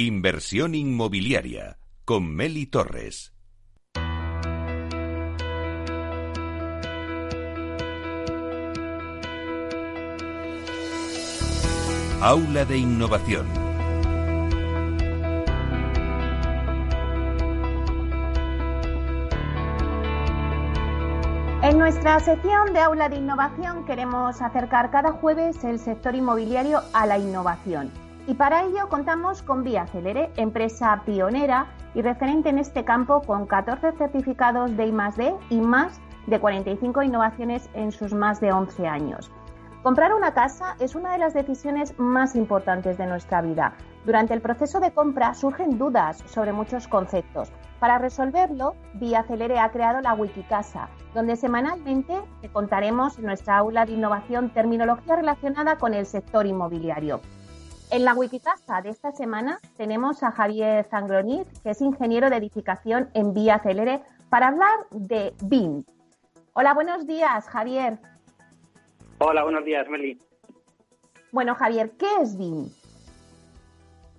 Inversión inmobiliaria con Meli Torres. Aula de Innovación. En nuestra sección de Aula de Innovación queremos acercar cada jueves el sector inmobiliario a la innovación. Y para ello contamos con Vía Celere, empresa pionera y referente en este campo con 14 certificados de I+D y más de 45 innovaciones en sus más de 11 años. Comprar una casa es una de las decisiones más importantes de nuestra vida. Durante el proceso de compra surgen dudas sobre muchos conceptos. Para resolverlo, Vía Celere ha creado la Wikicasa, donde semanalmente te contaremos en nuestra aula de innovación terminología relacionada con el sector inmobiliario. En la Wikicasa de esta semana tenemos a Javier Zangroniz, que es ingeniero de edificación en Vía Celere, para hablar de BIM. Hola, buenos días, Javier. Hola, buenos días, Meli. Bueno, Javier, ¿qué es BIM?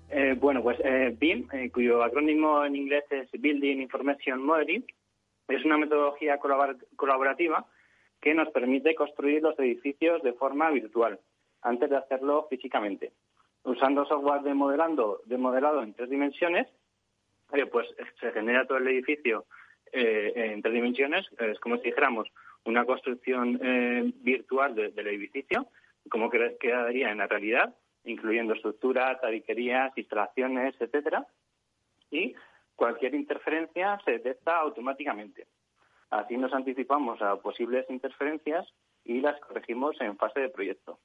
Eh, bueno, pues eh, BIM, eh, cuyo acrónimo en inglés es Building Information Modeling, es una metodología colaborativa que nos permite construir los edificios de forma virtual, antes de hacerlo físicamente usando software de modelando, de modelado en tres dimensiones, eh, pues se genera todo el edificio eh, en tres dimensiones, es como si dijéramos una construcción eh, virtual del edificio, como que quedaría en la realidad, incluyendo estructuras, tabiquerías, instalaciones, etcétera, y cualquier interferencia se detecta automáticamente. Así nos anticipamos a posibles interferencias y las corregimos en fase de proyecto.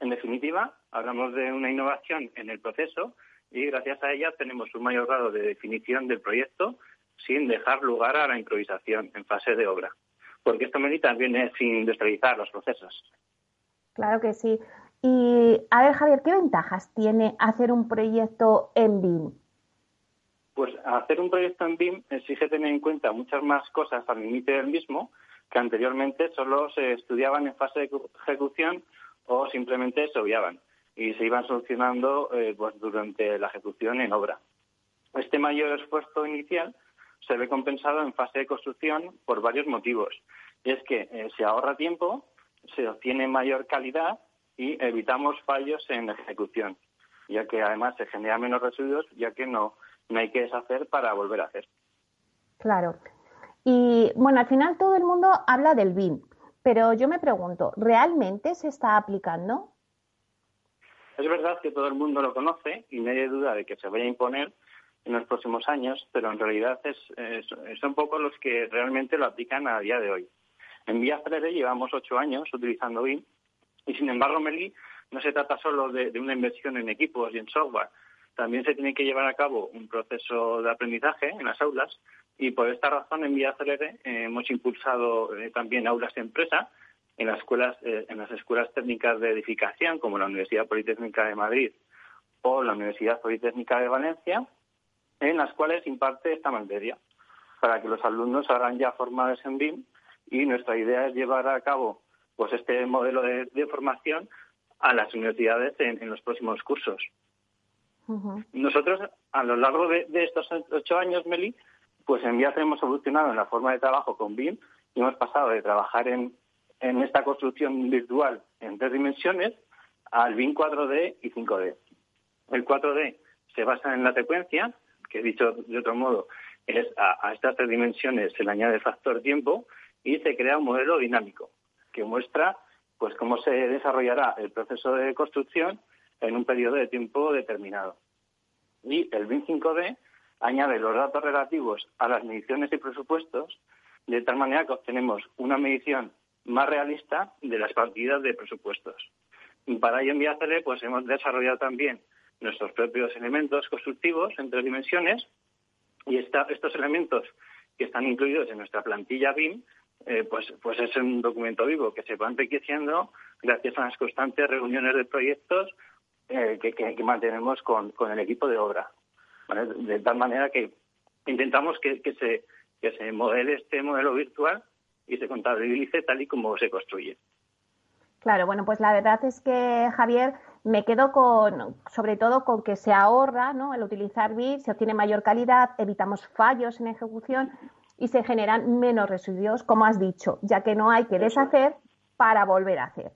En definitiva, hablamos de una innovación en el proceso y gracias a ella tenemos un mayor grado de definición del proyecto sin dejar lugar a la improvisación en fase de obra. Porque esto medita también es industrializar los procesos. Claro que sí. Y a ver, Javier, ¿qué ventajas tiene hacer un proyecto en BIM? Pues hacer un proyecto en BIM exige tener en cuenta muchas más cosas al límite del mismo que anteriormente solo se estudiaban en fase de ejecución o simplemente se obviaban y se iban solucionando eh, pues durante la ejecución en obra. Este mayor esfuerzo inicial se ve compensado en fase de construcción por varios motivos. Y es que eh, se ahorra tiempo, se obtiene mayor calidad y evitamos fallos en ejecución, ya que además se generan menos residuos, ya que no, no hay que deshacer para volver a hacer. Claro. Y bueno, al final todo el mundo habla del BIM, pero yo me pregunto, ¿realmente se está aplicando? Es verdad que todo el mundo lo conoce y nadie duda de que se vaya a imponer en los próximos años, pero en realidad es, son pocos los que realmente lo aplican a día de hoy. En Vía Freire llevamos ocho años utilizando BIM y, sin embargo, Meli, no se trata solo de, una inversión en equipos y en software. También se tiene que llevar a cabo un proceso de aprendizaje en las aulas y por esta razón en Vía Celere eh, hemos impulsado eh, también aulas de empresa en las escuelas eh, en las escuelas técnicas de edificación como la Universidad Politécnica de Madrid o la Universidad Politécnica de Valencia en las cuales imparte esta materia para que los alumnos hagan ya formados en BIM y nuestra idea es llevar a cabo pues este modelo de, formación a las universidades en, los próximos cursos. Nosotros, a lo largo de, de, estos ocho años, Meli, pues en Viaje hemos evolucionado en la forma de trabajo con BIM y hemos pasado de trabajar en, en esta construcción virtual en tres dimensiones al BIM 4D y 5D. El 4D se basa en la secuencia, que dicho de otro modo, es a, estas tres dimensiones se le añade factor tiempo y se crea un modelo dinámico que muestra pues cómo se desarrollará el proceso de construcción en un periodo de tiempo determinado. Y el BIM 5D añade los datos relativos a las mediciones y presupuestos, de tal manera que obtenemos una medición más realista de las partidas de presupuestos. Para ello en Viacele pues hemos desarrollado también nuestros propios elementos constructivos en tres dimensiones y estos elementos que están incluidos en nuestra plantilla BIM eh, pues, pues es un documento vivo que se va enriqueciendo gracias a las constantes reuniones de proyectos eh, que, mantenemos con el equipo de obra. De tal manera que intentamos que, se, que se modele este modelo virtual y se contabilice tal y como se construye. Claro, bueno, pues la verdad es que, Javier, me quedo con, sobre todo con que se ahorra, ¿no? El utilizar BIM, se obtiene mayor calidad, evitamos fallos en ejecución y se generan menos residuos, como has dicho, ya que no hay que deshacer para volver a hacer.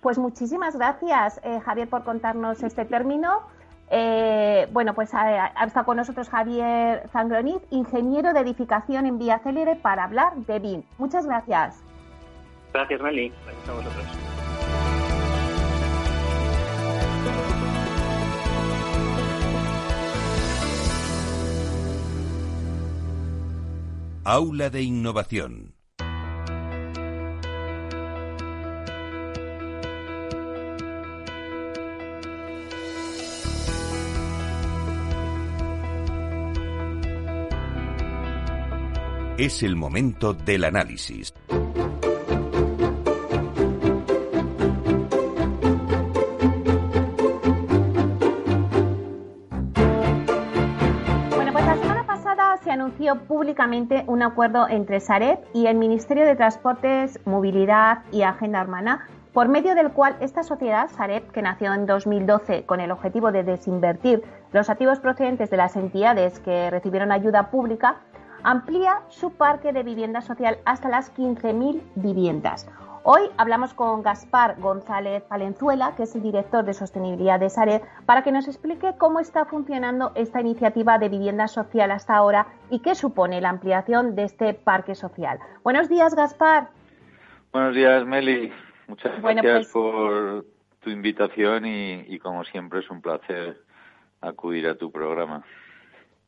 Pues muchísimas gracias, eh, Javier, por contarnos este término. Eh, bueno, pues ha, estado con nosotros Javier Zangroniz, ingeniero de edificación en Vía Célere, para hablar de BIM. Muchas gracias. Gracias, Meli. Gracias a vosotros. Aula de Innovación. Es el momento del análisis. públicamente un acuerdo entre Sareb y el Ministerio de Transportes, Movilidad y Agenda Urbana, por medio del cual esta sociedad, Sareb, que nació en 2012 con el objetivo de desinvertir los activos procedentes de las entidades que recibieron ayuda pública, amplía su parque de vivienda social hasta las 15.000 viviendas. Hoy hablamos con Gaspar González Palenzuela, que es el director de sostenibilidad de Sareb, para que nos explique cómo está funcionando esta iniciativa de vivienda social hasta ahora y qué supone la ampliación de este parque social. Buenos días, Gaspar. Buenos días, Meli. Muchas gracias pues por tu invitación y como siempre es un placer acudir a tu programa.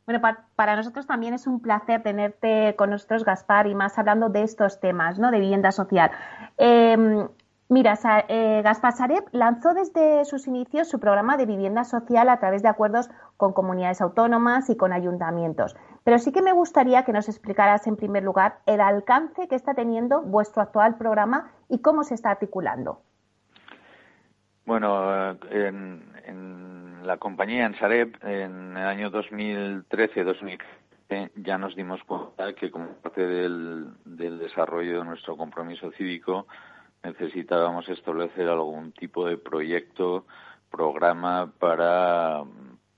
Bueno, para nosotros también es un placer tenerte con nosotros, Gaspar, y más hablando de estos temas, ¿no? De vivienda social. Em, mira, eh, Gaspar Sareb lanzó desde sus inicios su programa de vivienda social a través de acuerdos con comunidades autónomas y con ayuntamientos. Pero sí que me gustaría que nos explicaras, en primer lugar, el alcance que está teniendo vuestro actual programa y cómo se está articulando. Bueno, eh, en la compañía en Sareb en el año 2013-2015 ya nos dimos cuenta que como parte del, desarrollo de nuestro compromiso cívico necesitábamos establecer algún tipo de proyecto, programa para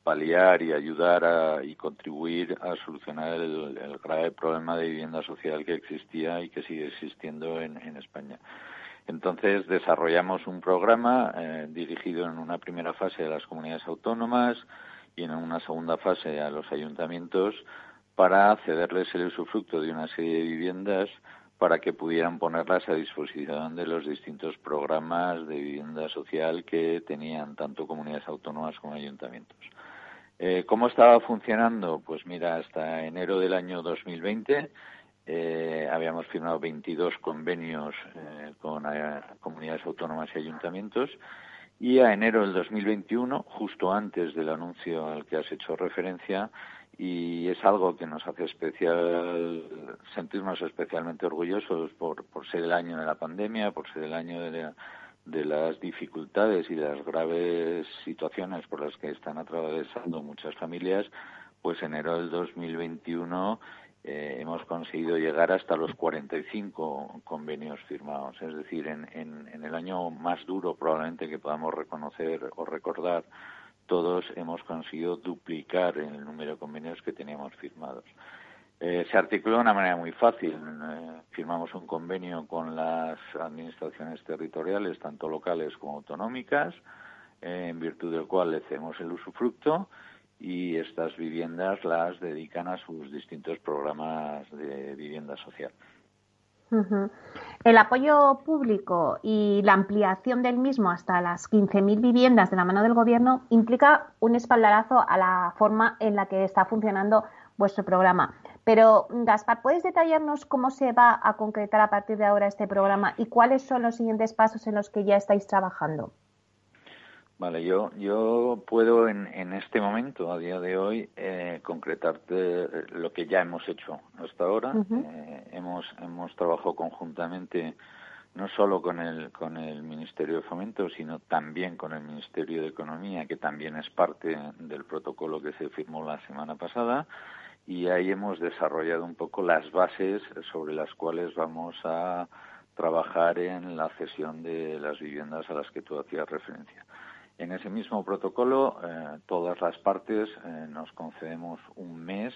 paliar y ayudar y contribuir a solucionar el, grave problema de vivienda social que existía y que sigue existiendo en España. Entonces desarrollamos un programa eh, dirigido en una primera fase a las comunidades autónomas y en una segunda fase a los ayuntamientos para cederles el usufructo de una serie de viviendas para que pudieran ponerlas a disposición de los distintos programas de vivienda social que tenían tanto comunidades autónomas como ayuntamientos. Eh, ¿Cómo estaba funcionando? Pues mira, hasta enero del año 2020 eh, habíamos firmado 22 convenios eh, con eh, comunidades autónomas y ayuntamientos y a enero del 2021, justo antes del anuncio al que has hecho referencia, y es algo que nos hace especial sentirnos especialmente orgullosos por, por ser el año de la pandemia, por ser el año de, de las dificultades y las graves situaciones por las que están atravesando muchas familias, pues enero del 2021 eh, hemos conseguido llegar hasta los 45 convenios firmados. Es decir, en, en, el año más duro probablemente que podamos reconocer o recordar, todos hemos conseguido duplicar el número de convenios que teníamos firmados. Eh, se articuló de una manera muy fácil. Eh, firmamos un convenio con las administraciones territoriales, tanto locales como autonómicas, en virtud del cual le hacemos el usufructo y estas viviendas las dedican a sus distintos programas de vivienda social. El apoyo público y la ampliación del mismo hasta las 15.000 viviendas de la mano del Gobierno implica un espaldarazo a la forma en la que está funcionando vuestro programa. Pero, Gaspar, ¿puedes detallarnos cómo se va a concretar a partir de ahora este programa y cuáles son los siguientes pasos en los que ya estáis trabajando? Vale, yo, yo puedo en, en este momento, a día de hoy, eh, concretarte lo que ya hemos hecho hasta ahora. eh, hemos, hemos trabajado conjuntamente no solo con el, con el Ministerio de Fomento, sino también con el Ministerio de Economía, que también es parte del protocolo que se firmó la semana pasada, y ahí hemos desarrollado un poco las bases sobre las cuales vamos a trabajar en la cesión de las viviendas a las que tú hacías referencia. En ese mismo protocolo, todas las partes nos concedemos un mes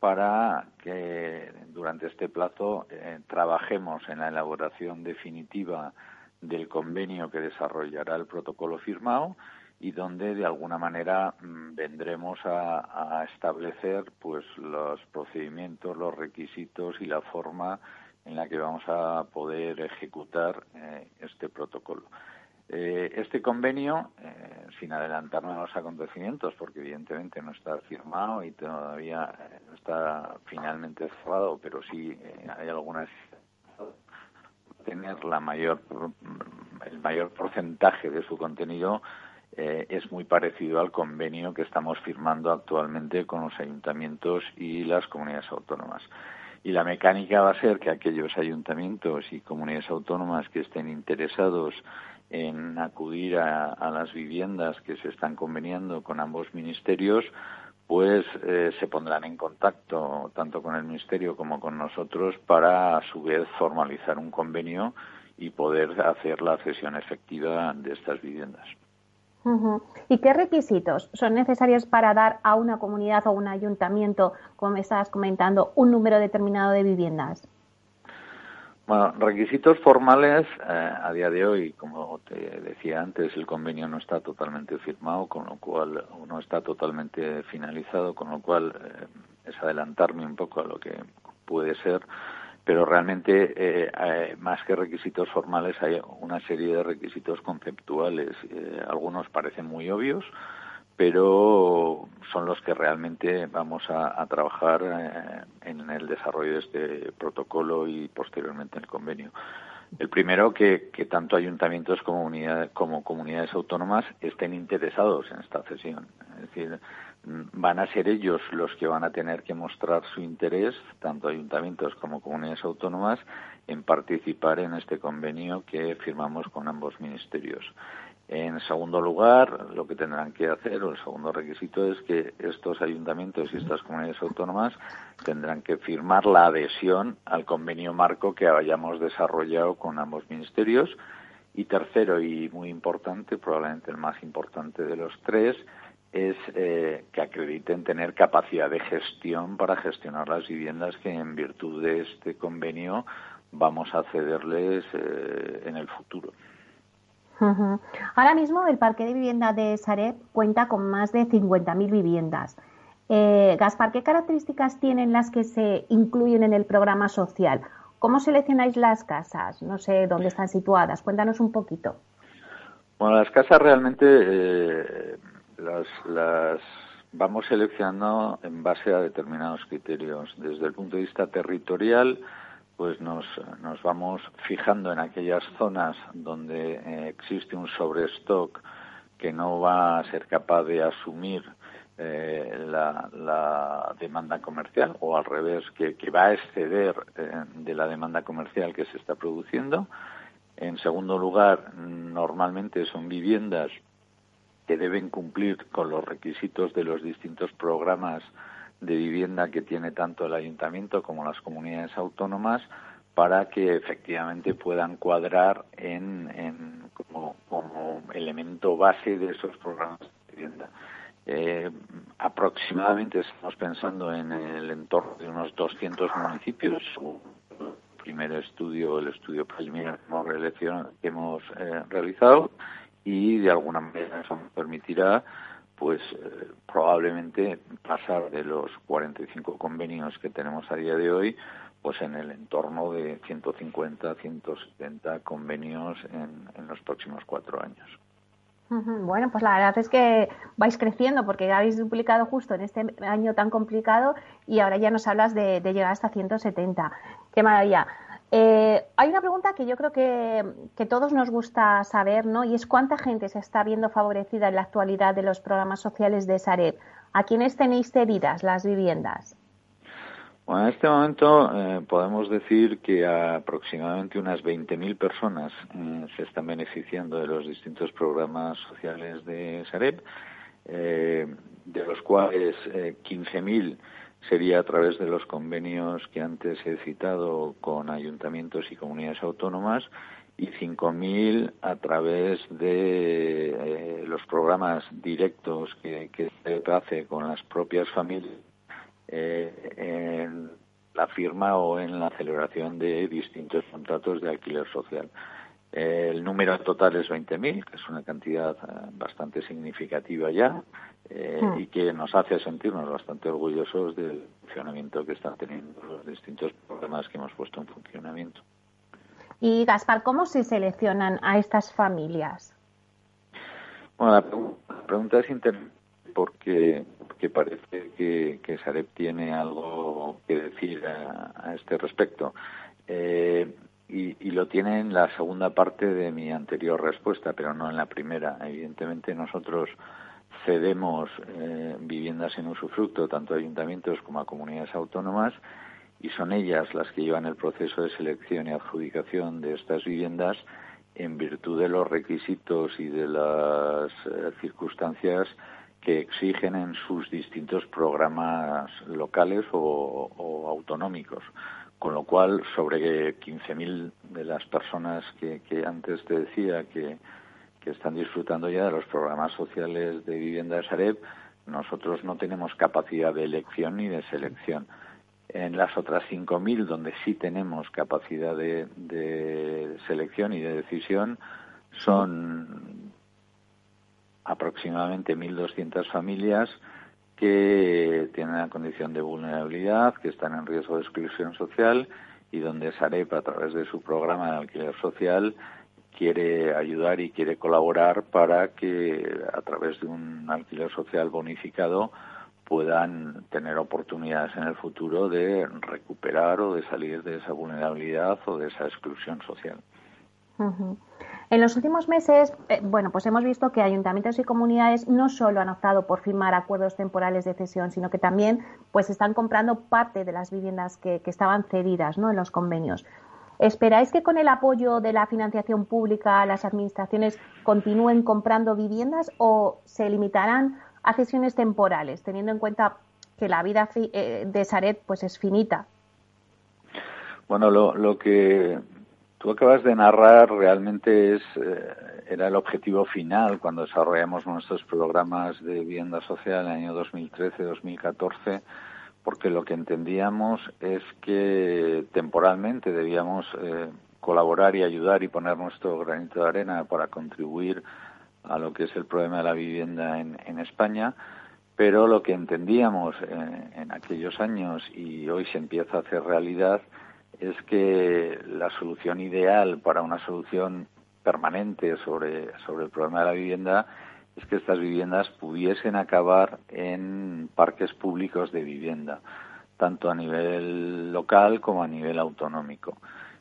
para que durante este plazo trabajemos en la elaboración definitiva del convenio que desarrollará el protocolo firmado y donde de alguna manera mm, vendremos a, establecer pues los procedimientos, los requisitos y la forma en la que vamos a poder ejecutar eh, este protocolo. Eh, este convenio, eh, sin adelantarnos a los acontecimientos, porque evidentemente no está firmado y todavía no está finalmente cerrado, pero sí hay algunas tener la mayor el mayor porcentaje de su contenido eh, es muy parecido al convenio que estamos firmando actualmente con los ayuntamientos y las comunidades autónomas. Y la mecánica va a ser que aquellos ayuntamientos y comunidades autónomas que estén interesados en acudir a, las viviendas que se están conveniando con ambos ministerios, pues eh, se pondrán en contacto tanto con el Ministerio como con nosotros para a su vez formalizar un convenio y poder hacer la cesión efectiva de estas viviendas. ¿Y qué requisitos son necesarios para dar a una comunidad o un ayuntamiento, como me estabas comentando, un número determinado de viviendas? Bueno, requisitos formales eh, a día de hoy, como te decía antes, el convenio no está totalmente firmado, con lo cual no está totalmente finalizado, con lo cual eh, es adelantarme un poco a lo que puede ser pero realmente eh, eh, más que requisitos formales hay una serie de requisitos conceptuales. Eh, algunos parecen muy obvios, pero son los que realmente vamos a, trabajar en el desarrollo de este protocolo y posteriormente en el convenio. El primero, que, tanto ayuntamientos como comunidades autónomas estén interesados en esta cesión. Es decir, van a ser ellos los que van a tener que mostrar su interés, tanto ayuntamientos como comunidades autónomas, en participar en este convenio que firmamos con ambos ministerios. En segundo lugar, lo que tendrán que hacer, o el segundo requisito, es que estos ayuntamientos y estas comunidades autónomas tendrán que firmar la adhesión al convenio marco que hayamos desarrollado con ambos ministerios. Y tercero, y muy importante, probablemente el más importante de los tres, es eh, que acrediten tener capacidad de gestión para gestionar las viviendas que en virtud de este convenio vamos a cederles eh, en el futuro. Ahora mismo el parque de vivienda de Sareb cuenta con más de 50.000 viviendas. Eh, Gaspar, ¿qué características tienen las que se incluyen en el programa social? ¿Cómo seleccionáis las casas? No sé dónde están situadas. Cuéntanos un poquito. Bueno, las casas realmente eh, las vamos seleccionando en base a determinados criterios. Desde el punto de vista territorial, pues nos, nos vamos fijando en aquellas zonas donde eh, existe un sobrestock que no va a ser capaz de asumir eh, la, demanda comercial o al revés, que, que va a exceder eh, de la demanda comercial que se está produciendo. En segundo lugar, normalmente son viviendas que deben cumplir con los requisitos de los distintos programas de vivienda que tiene tanto el ayuntamiento como las comunidades autónomas para que efectivamente puedan cuadrar en, como, elemento base de esos programas de vivienda. Eh, aproximadamente estamos pensando en el entorno de unos 200 municipios. El primer estudio, el estudio preliminar que hemos, eh, realizado y de alguna manera eso nos permitirá pues eh, probablemente pasar de los 45 convenios que tenemos a día de hoy pues en el entorno de 150 170 convenios en, los próximos cuatro años. Bueno, pues la verdad es que vais creciendo porque habéis duplicado justo en este año tan complicado y ahora ya nos hablas de, de llegar hasta 170. ¡Qué maravilla! Eh, hay una pregunta que yo creo que, todos nos gusta saber, ¿no? Y es cuánta gente se está viendo favorecida en la actualidad de los programas sociales de Sareb. ¿A quiénes tenéis cedidas las viviendas? Bueno, en este momento eh, podemos decir que aproximadamente unas 20.000 personas eh, se están beneficiando de los distintos programas sociales de Sareb, de los cuales 15.000 sería a través de los convenios que antes he citado con ayuntamientos y comunidades autónomas y 5.000 a través de eh, los programas directos que, se hace con las propias familias eh, en la firma o en la celebración de distintos contratos de alquiler social. el número total es 20.000, que es una cantidad eh, bastante significativa ya hmm. y que nos hace sentirnos bastante orgullosos del funcionamiento que están teniendo los distintos programas que hemos puesto en funcionamiento. Y Gaspar, ¿cómo se seleccionan a estas familias? Bueno, la pregunta es interesante porque, parece que, que, Sareb tiene algo que decir a, este respecto. Eh, y, lo tiene en la segunda parte de mi anterior respuesta, pero no en la primera. Evidentemente nosotros cedemos eh, viviendas en usufructo tanto a ayuntamientos como a comunidades autónomas y son ellas las que llevan el proceso de selección y adjudicación de estas viviendas en virtud de los requisitos y de las eh, circunstancias que exigen en sus distintos programas locales o, autonómicos. Con lo cual, sobre 15.000 de las personas que, antes te decía que, que están disfrutando ya de los programas sociales de vivienda de Sareb, nosotros no tenemos capacidad de elección ni de selección. En las otras 5.000, donde sí tenemos capacidad de, selección y de decisión, son aproximadamente 1.200 familias que tienen una condición de vulnerabilidad, que están en riesgo de exclusión social y donde Sarep, a través de su programa de alquiler social, quiere ayudar y quiere colaborar para que, a través de un alquiler social bonificado, puedan tener oportunidades en el futuro de recuperar o de salir de esa vulnerabilidad o de esa exclusión social. En los últimos meses, eh, bueno, pues hemos visto que ayuntamientos y comunidades no solo han optado por firmar acuerdos temporales de cesión, sino que también pues están comprando parte de las viviendas que, estaban cedidas ¿no? en los convenios. ¿Esperáis que con el apoyo de la financiación pública las administraciones continúen comprando viviendas o se limitarán a cesiones temporales, teniendo en cuenta que la vida eh, de Saret pues es finita. Bueno, lo, que tú acabas de narrar realmente es eh, era el objetivo final cuando desarrollamos nuestros programas de vivienda social en el año 2013-2014 porque lo que entendíamos es que temporalmente debíamos eh, colaborar y ayudar y poner nuestro granito de arena para contribuir a lo que es el problema de la vivienda en, en España, pero lo que entendíamos eh, en aquellos años y hoy se empieza a hacer realidad es que la solución ideal para una solución permanente sobre, sobre el problema de la vivienda es que estas viviendas pudiesen acabar en parques públicos de vivienda, tanto a nivel local como a nivel autonómico.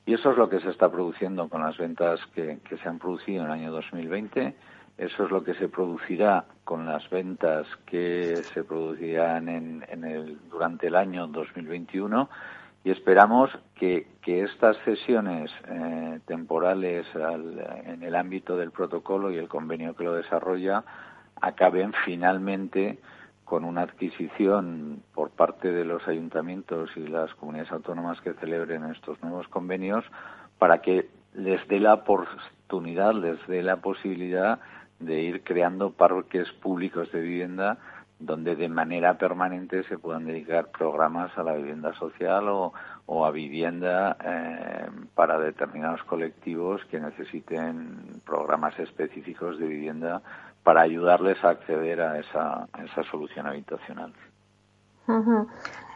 Y eso es lo que se está produciendo con las ventas que, se han producido en el año 2020 eso es lo que se producirá con las ventas que se producirán en, el, durante el año 2021 y esperamos que, estas sesiones eh, temporales en el ámbito del protocolo y el convenio que lo desarrolla acaben finalmente con una adquisición por parte de los ayuntamientos y las comunidades autónomas que celebren estos nuevos convenios para que les dé la oportunidad, les dé la posibilidad de ir creando parques públicos de vivienda donde de manera permanente se puedan dedicar programas a la vivienda social o, a vivienda eh, para determinados colectivos que necesiten programas específicos de vivienda para ayudarles a acceder a esa, esa solución habitacional.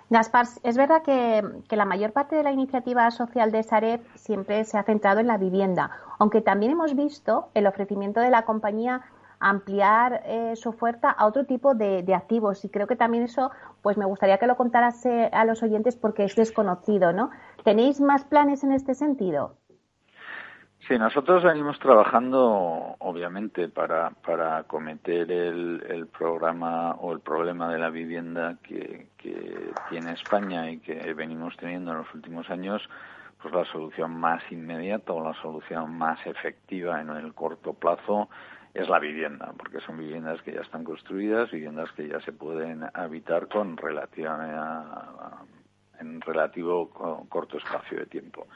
Gaspar, es verdad que, la mayor parte de la iniciativa social de Sareb siempre se ha centrado en la vivienda, aunque también hemos visto el ofrecimiento de la compañía ampliar eh, su oferta a otro tipo de, activos y creo que también eso pues me gustaría que lo contaras a los oyentes porque es desconocido, ¿no? ¿Tenéis más planes en este sentido? Sí, nosotros venimos trabajando, obviamente, para, para acometer el, el programa o el problema de la vivienda que, que tiene España y que venimos teniendo en los últimos años, pues la solución más inmediata o la solución más efectiva en el corto plazo es la vivienda, porque son viviendas que ya están construidas, viviendas que ya se pueden habitar con relativa, en relativo corto espacio de tiempo.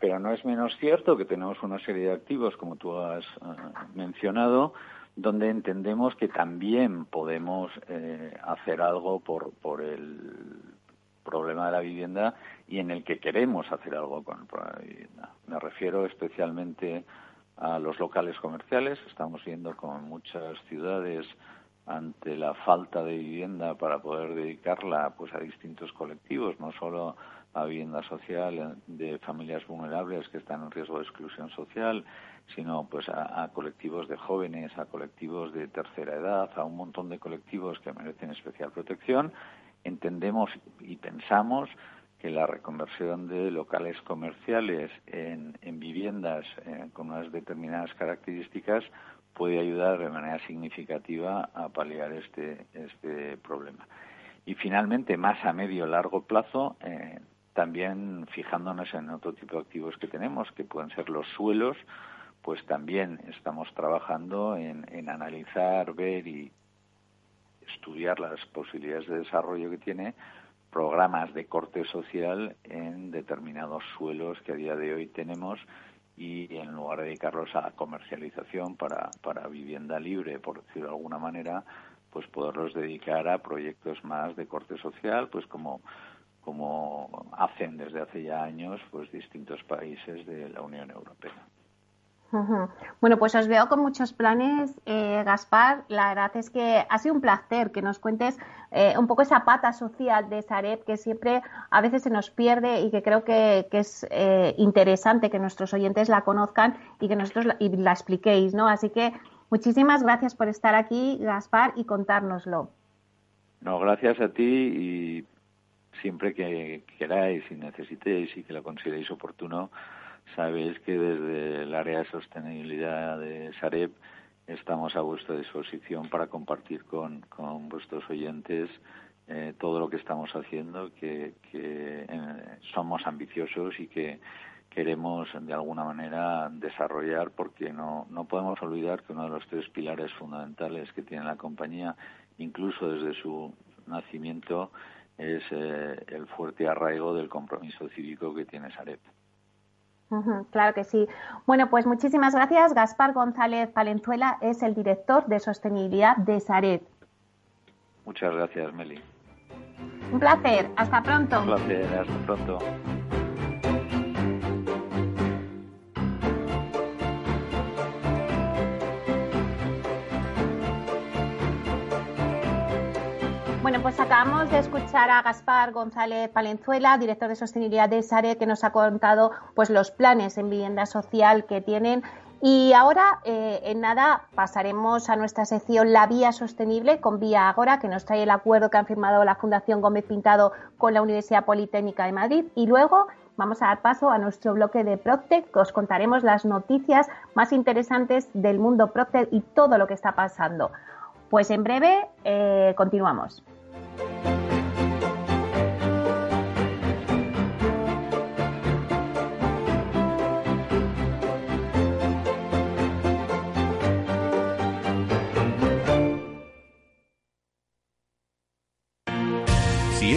Pero no es menos cierto que tenemos una serie de activos, como tú has eh, mencionado, donde entendemos que también podemos eh, hacer algo por, por el problema de la vivienda y en el que queremos hacer algo con el problema de la vivienda. Me refiero especialmente los locales comerciales. Estamos viendo con muchas ciudades ante la falta de vivienda para poder dedicarla pues a distintos colectivos, no solo a vivienda social de familias vulnerables que están en riesgo de exclusión social, sino pues a, colectivos de jóvenes, a colectivos de tercera edad, a un montón de colectivos que merecen especial protección. Entendemos y pensamos que la reconversión de locales comerciales en, viviendas eh, con unas determinadas características puede ayudar de manera significativa a paliar este, este problema. Y finalmente, más a medio largo plazo, eh, también fijándonos en otro tipo de activos que tenemos, que pueden ser los suelos, pues también estamos trabajando en analizar, ver y estudiar las posibilidades de desarrollo que tiene programas de corte social en determinados suelos que a día de hoy tenemos y en lugar de dedicarlos a comercialización para, para vivienda libre, por decirlo de alguna manera, pues poderlos dedicar a proyectos más de corte social, pues como, como hacen desde hace ya años pues distintos países de la Unión Europea. Bueno, pues os veo con muchos planes, eh, Gaspar. La verdad es que ha sido un placer que nos cuentes eh, un poco esa pata social de Sareb que siempre a veces se nos pierde y que creo que, es eh, interesante que nuestros oyentes la conozcan y que nosotros la, y la expliquéis, ¿no? Así que muchísimas gracias por estar aquí, Gaspar, y contárnoslo. No, gracias a ti y siempre que queráis y necesitéis y que lo consideréis oportuno, Sabéis que desde el área de sostenibilidad de Sareb estamos a vuestra disposición para compartir con, con vuestros oyentes eh, todo lo que estamos haciendo, que, que eh, somos ambiciosos y que queremos de alguna manera desarrollar porque no, no podemos olvidar que uno de los tres pilares fundamentales que tiene la compañía, incluso desde su nacimiento, es eh, el fuerte arraigo del compromiso cívico que tiene Sareb claro que sí. Bueno, pues muchísimas gracias. Gaspar González Palenzuela es el director de sostenibilidad de Saret. Muchas gracias, Meli. Un placer. Hasta pronto. Un placer. Hasta pronto. Bueno, pues acabamos de escuchar a Gaspar González Palenzuela, director de sostenibilidad de SARE, que nos ha contado pues los planes en vivienda social que tienen. Y ahora, eh, en nada, pasaremos a nuestra sección La Vía Sostenible con Vía Agora, que nos trae el acuerdo que han firmado la Fundación Gómez Pintado con la Universidad Politécnica de Madrid. Y luego vamos a dar paso a nuestro bloque de Proctec, que os contaremos las noticias más interesantes del mundo Proctec y todo lo que está pasando. Pues en breve eh, continuamos. Si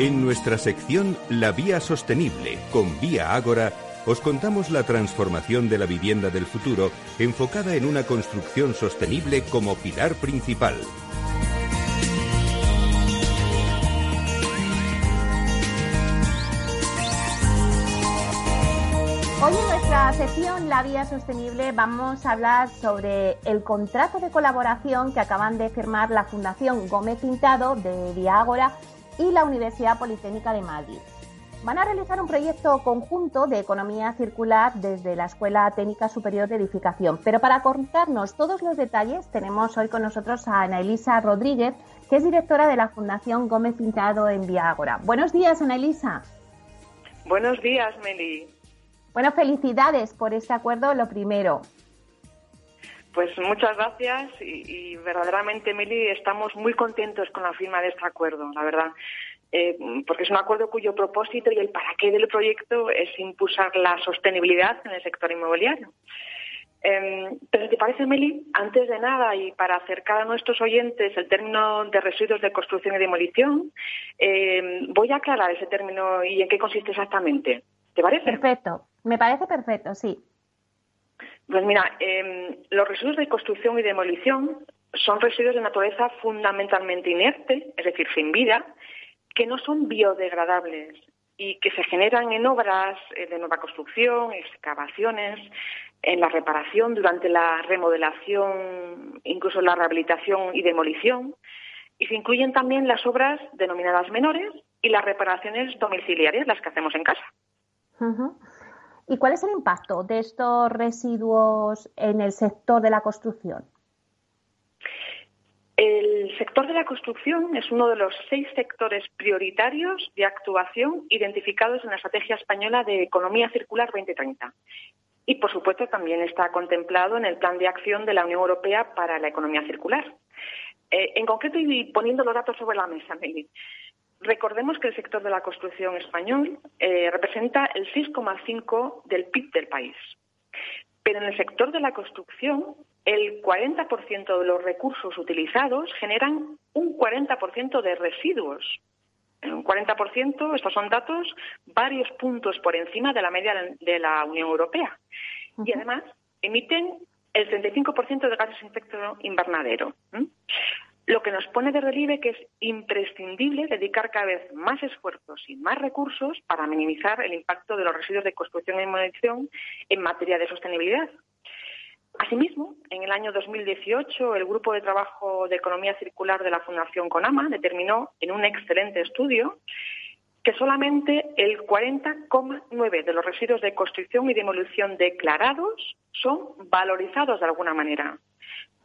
En nuestra sección La Vía Sostenible con Vía Ágora, os contamos la transformación de la vivienda del futuro enfocada en una construcción sostenible como pilar principal. Hoy en nuestra sección La Vía Sostenible vamos a hablar sobre el contrato de colaboración que acaban de firmar la Fundación Gómez Pintado de Viágora y la Universidad Politécnica de Madrid. Van a realizar un proyecto conjunto de economía circular desde la Escuela Técnica Superior de Edificación. Pero para contarnos todos los detalles tenemos hoy con nosotros a Ana Elisa Rodríguez, que es directora de la Fundación Gómez Pintado en Viágora. Buenos días, Ana Elisa. Buenos días, Meli. Bueno, felicidades por este acuerdo, lo primero. Pues muchas gracias y, verdaderamente, Mili, estamos muy contentos con la firma de este acuerdo, la verdad. Eh, porque es un acuerdo cuyo propósito y el para qué del proyecto es impulsar la sostenibilidad en el sector inmobiliario. Eh, pero te parece, Meli, antes de nada y para acercar a nuestros oyentes el término de residuos de construcción y demolición, eh, voy a aclarar ese término y en qué consiste exactamente. ¿Te parece? Perfecto, me parece perfecto, sí. Pues mira, em, los residuos de construcción y demolición son residuos de naturaleza fundamentalmente inerte, es decir, sin vida, que no son biodegradables y que se generan en obras eh, de nueva construcción, excavaciones, en la reparación, durante la remodelación, incluso la rehabilitación y demolición. Y se incluyen también las obras denominadas menores y las reparaciones domiciliarias, las que hacemos en casa. ¿Y cuál es el impacto de estos residuos en el sector de la construcción? El sector de la construcción es uno de los seis sectores prioritarios de actuación identificados en la Estrategia Española de Economía Circular 2030. Y, por supuesto, también está contemplado en el Plan de Acción de la Unión Europea para la Economía Circular. Eh, en concreto, y poniendo los datos sobre la mesa, Meli, Recordemos que el sector de la construcción español eh, representa el 6,5% del PIB del país. Pero en el sector de la construcción, el 40% de los recursos utilizados generan un 40% de residuos. Un 40%, estos son datos, varios puntos por encima de la media de la Unión Europea. Y además emiten el 35% de gases de efecto invernadero lo que nos pone de relieve que es imprescindible dedicar cada vez más esfuerzos y más recursos para minimizar el impacto de los residuos de construcción y demolición en materia de sostenibilidad. Asimismo, en el año 2018, el Grupo de Trabajo de Economía Circular de la Fundación Conama determinó en un excelente estudio que solamente el 40,9 de los residuos de construcción y demolición declarados son valorizados de alguna manera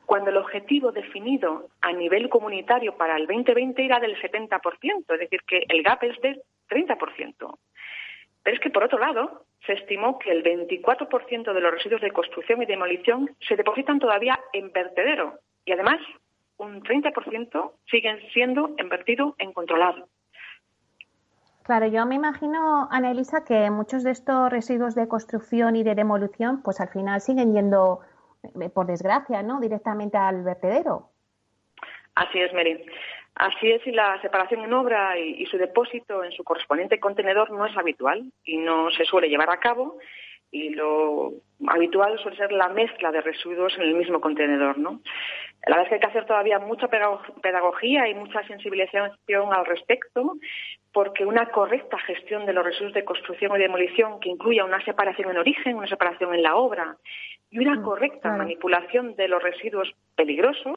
cuando el objetivo definido a nivel comunitario para el 2020 era del 70%, es decir, que el gap es del 30%. Pero es que, por otro lado, se estimó que el 24% de los residuos de construcción y demolición se depositan todavía en vertedero y, además, un 30% siguen siendo invertidos en controlado. Claro, yo me imagino, Ana Elisa, que muchos de estos residuos de construcción y de demolición, pues al final siguen yendo por desgracia, ¿no? Directamente al vertedero. Así es, Mary. Así es, y la separación en obra y, su depósito en su correspondiente contenedor no es habitual y no se suele llevar a cabo. Y lo habitual suele ser la mezcla de residuos en el mismo contenedor, ¿no? La verdad es que hay que hacer todavía mucha pedagogía y mucha sensibilización al respecto, porque una correcta gestión de los residuos de construcción y demolición, que incluya una separación en origen, una separación en la obra y una mm, correcta manipulación de los residuos peligrosos,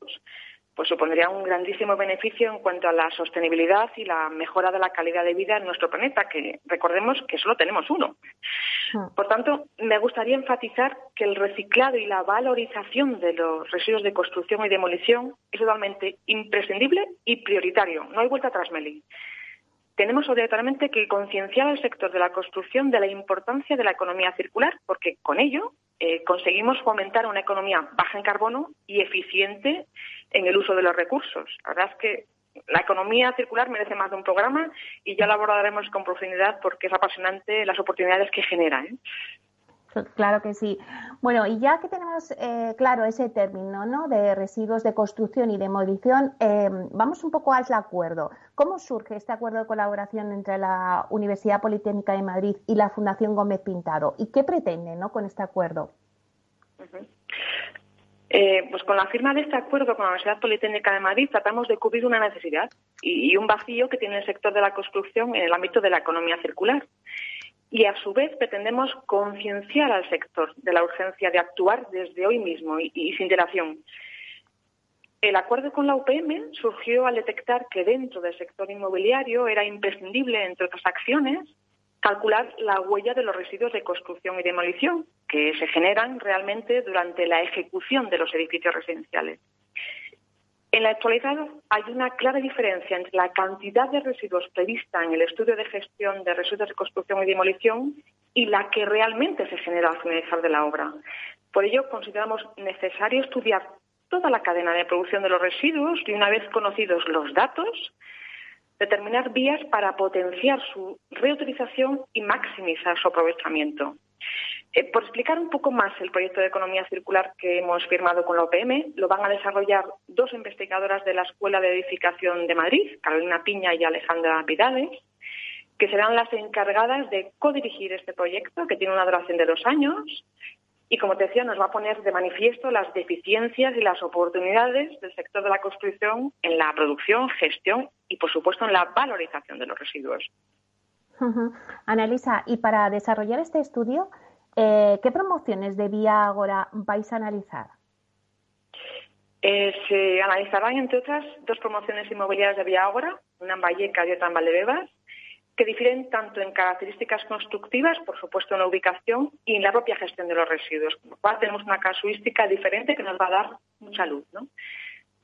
pues supondría un grandísimo beneficio en cuanto a la sostenibilidad y la mejora de la calidad de vida en nuestro planeta, que recordemos que solo tenemos uno. Mm. Por tanto, me gustaría enfatizar que el reciclado y la valorización de los residuos de construcción y demolición es totalmente imprescindible y prioritario. No hay vuelta atrás, Meli tenemos obligatoriamente que concienciar al sector de la construcción de la importancia de la economía circular, porque con ello eh, conseguimos fomentar una economía baja en carbono y eficiente en el uso de los recursos. La verdad es que la economía circular merece más de un programa y ya lo abordaremos con profundidad porque es apasionante las oportunidades que genera. ¿eh? Claro que sí. Bueno, y ya que tenemos eh, claro ese término ¿no? de residuos de construcción y demolición, eh, vamos un poco al acuerdo. ¿Cómo surge este acuerdo de colaboración entre la Universidad Politécnica de Madrid y la Fundación Gómez Pintado? ¿Y qué pretende ¿no? con este acuerdo? Eh, pues con la firma de este acuerdo con la Universidad Politécnica de Madrid tratamos de cubrir una necesidad y un vacío que tiene el sector de la construcción en el ámbito de la economía circular y a su vez pretendemos concienciar al sector de la urgencia de actuar desde hoy mismo y, sin dilación. El acuerdo con la UPM surgió al detectar que dentro del sector inmobiliario era imprescindible, entre otras acciones, calcular la huella de los residuos de construcción y demolición que se generan realmente durante la ejecución de los edificios residenciales. En la actualidad hay una clara diferencia entre la cantidad de residuos prevista en el estudio de gestión de residuos de construcción y demolición y la que realmente se genera al finalizar de la obra. Por ello, consideramos necesario estudiar toda la cadena de producción de los residuos y, una vez conocidos los datos, determinar vías para potenciar su reutilización y maximizar su aprovechamiento. Eh, por explicar un poco más el proyecto de economía circular que hemos firmado con la OPM, lo van a desarrollar dos investigadoras de la Escuela de Edificación de Madrid, Carolina Piña y Alejandra Vidales, que serán las encargadas de codirigir este proyecto, que tiene una duración de dos años, y como te decía, nos va a poner de manifiesto las deficiencias y las oportunidades del sector de la construcción en la producción, gestión y, por supuesto, en la valorización de los residuos. Analisa, y para desarrollar este estudio, eh, ¿Qué promociones de Vía Agora vais a analizar? Eh, se analizarán, entre otras, dos promociones inmobiliarias de Vía Agora, una en Valleca y otra en Valdebebas, que difieren tanto en características constructivas, por supuesto en la ubicación, y en la propia gestión de los residuos. Con lo cual tenemos una casuística diferente que nos va a dar mucha luz. ¿no?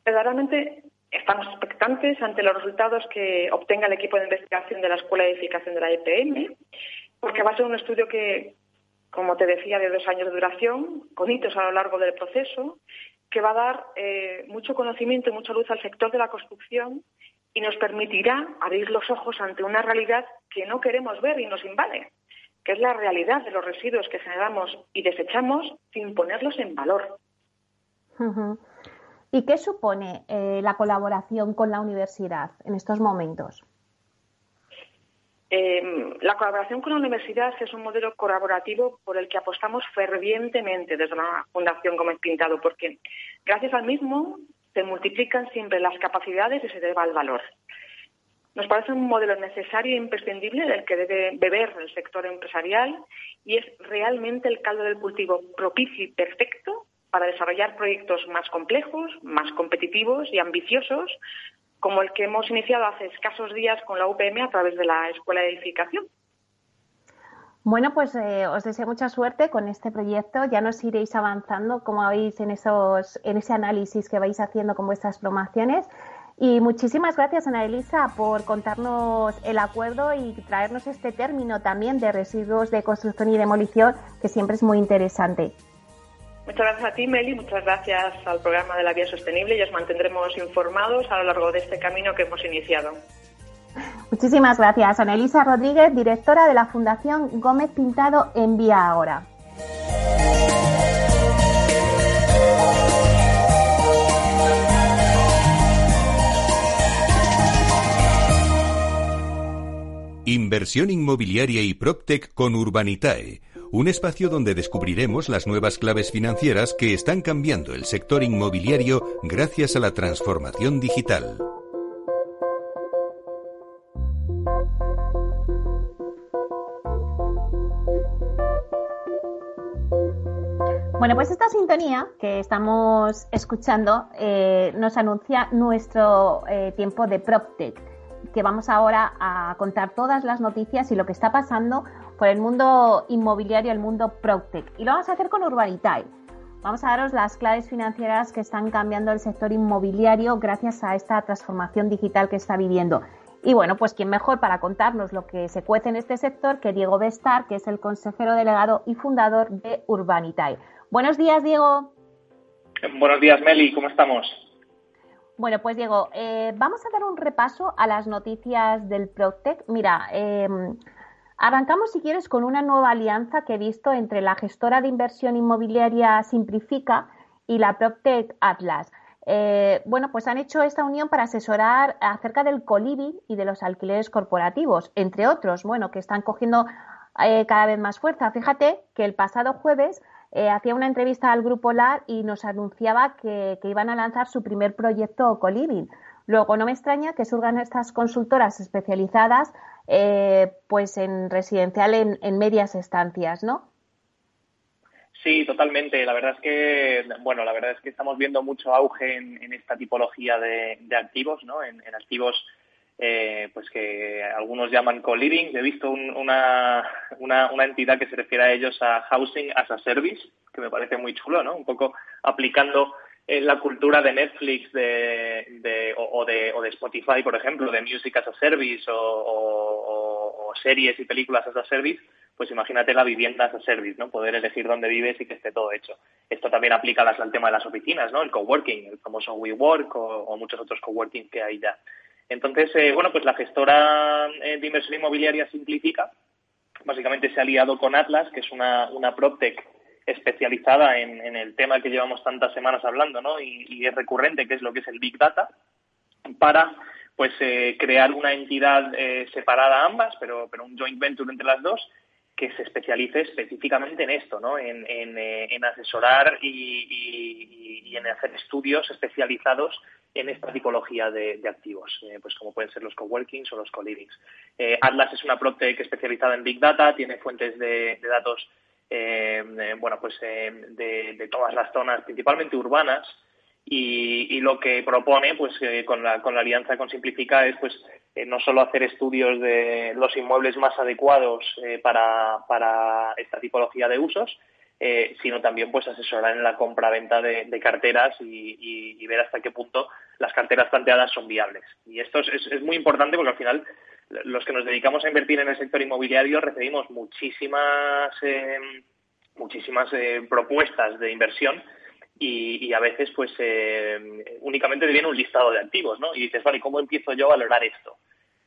Verdaderamente estamos expectantes ante los resultados que obtenga el equipo de investigación de la Escuela de Edificación de la EPM, porque va a ser un estudio que como te decía, de dos años de duración, con hitos a lo largo del proceso, que va a dar eh, mucho conocimiento y mucha luz al sector de la construcción y nos permitirá abrir los ojos ante una realidad que no queremos ver y nos invade, que es la realidad de los residuos que generamos y desechamos sin ponerlos en valor. ¿Y qué supone eh, la colaboración con la universidad en estos momentos? Em, la colaboración con la universidad es un modelo colaborativo por el que apostamos fervientemente desde la Fundación Gómez Pintado, porque gracias al mismo se multiplican siempre las capacidades y se eleva el valor. Nos parece un modelo necesario e imprescindible del que debe beber el sector empresarial y es realmente el caldo del cultivo propicio y perfecto para desarrollar proyectos más complejos, más competitivos y ambiciosos, como el que hemos iniciado hace escasos días con la UPM a través de la Escuela de Edificación. Bueno, pues eh, os deseo mucha suerte con este proyecto. Ya nos iréis avanzando, como veis, en, esos, en ese análisis que vais haciendo con vuestras promociones. Y muchísimas gracias, Ana Elisa, por contarnos el acuerdo y traernos este término también de residuos de construcción y demolición, que siempre es muy interesante. Muchas gracias a ti, Meli, muchas gracias al programa de la Vía Sostenible y os mantendremos informados a lo largo de este camino que hemos iniciado. Muchísimas gracias. Elisa Rodríguez, directora de la Fundación Gómez Pintado en Vía Ahora. Inversión inmobiliaria y PropTech con Urbanitae un espacio donde descubriremos las nuevas claves financieras que están cambiando el sector inmobiliario gracias a la transformación digital. Bueno, pues esta sintonía que estamos escuchando eh, nos anuncia nuestro eh, tiempo de PropTech, que vamos ahora a contar todas las noticias y lo que está pasando por el mundo inmobiliario, el mundo PropTech. Y lo vamos a hacer con Urbanitae. Vamos a daros las claves financieras que están cambiando el sector inmobiliario gracias a esta transformación digital que está viviendo. Y bueno, pues quién mejor para contarnos lo que se cuece en este sector que Diego Bestar, que es el consejero delegado y fundador de Urbanitae. Buenos días, Diego. Buenos días, Meli, ¿cómo estamos? Bueno, pues Diego, eh, vamos a dar un repaso a las noticias del PropTech. Mira, eh, Arrancamos, si quieres, con una nueva alianza que he visto entre la gestora de inversión inmobiliaria Simplifica y la PropTech Atlas. Eh, bueno, pues han hecho esta unión para asesorar acerca del coliving y de los alquileres corporativos, entre otros, bueno, que están cogiendo eh, cada vez más fuerza. Fíjate que el pasado jueves eh, hacía una entrevista al Grupo LAR y nos anunciaba que, iban a lanzar su primer proyecto coliving. Luego, no me extraña que surgan estas consultoras especializadas pues en residencial en, en medias estancias, ¿no? Sí, totalmente. La verdad es que, bueno, la verdad es que estamos viendo mucho auge en, esta tipología de, activos, ¿no? En, activos, eh, pues que algunos llaman co-living. He visto una, una, entidad que se refiere a ellos a housing as a service, que me parece muy chulo, ¿no? Un poco aplicando eh, la cultura de Netflix de, o, de, o de Spotify, por ejemplo, de music as a service o, o series y películas as a service pues imagínate la vivienda as a service, ¿no? Poder elegir dónde vives y que esté todo hecho. Esto también aplica al tema de las oficinas, ¿no? El coworking, el famoso WeWork o, o muchos otros coworking que hay ya. Entonces, eh, bueno, pues la gestora eh, de inversión inmobiliaria Simplifica básicamente se ha aliado con Atlas, que es una, una PropTech especializada en, el tema que llevamos tantas semanas hablando, ¿no? Y, es recurrente, que es lo que es el Big Data, para pues eh, crear una entidad separada ambas, pero, pero un joint venture entre las dos, que se especialice específicamente en esto, ¿no? en, eh, asesorar y, en hacer estudios especializados en esta tipología de, activos, eh, pues como pueden ser los coworkings o los co-livings. Eh, Atlas es una PropTech especializada en Big Data, tiene fuentes de, datos bueno, pues de, de, todas las zonas, principalmente urbanas, y, lo que propone pues eh, con, la, con la alianza con Simplifica es pues eh, no solo hacer estudios de los inmuebles más adecuados eh, para, para, esta tipología de usos, sino también pues asesorar en la compra-venta de, carteras y, ver hasta qué punto las carteras planteadas son viables. Y esto es, es, muy importante porque al final los que nos dedicamos a invertir en el sector inmobiliario recibimos muchísimas, muchísimas propuestas de inversión y, a veces pues eh, únicamente te viene un listado de activos, ¿no? Y dices, vale, ¿cómo empiezo yo a valorar esto?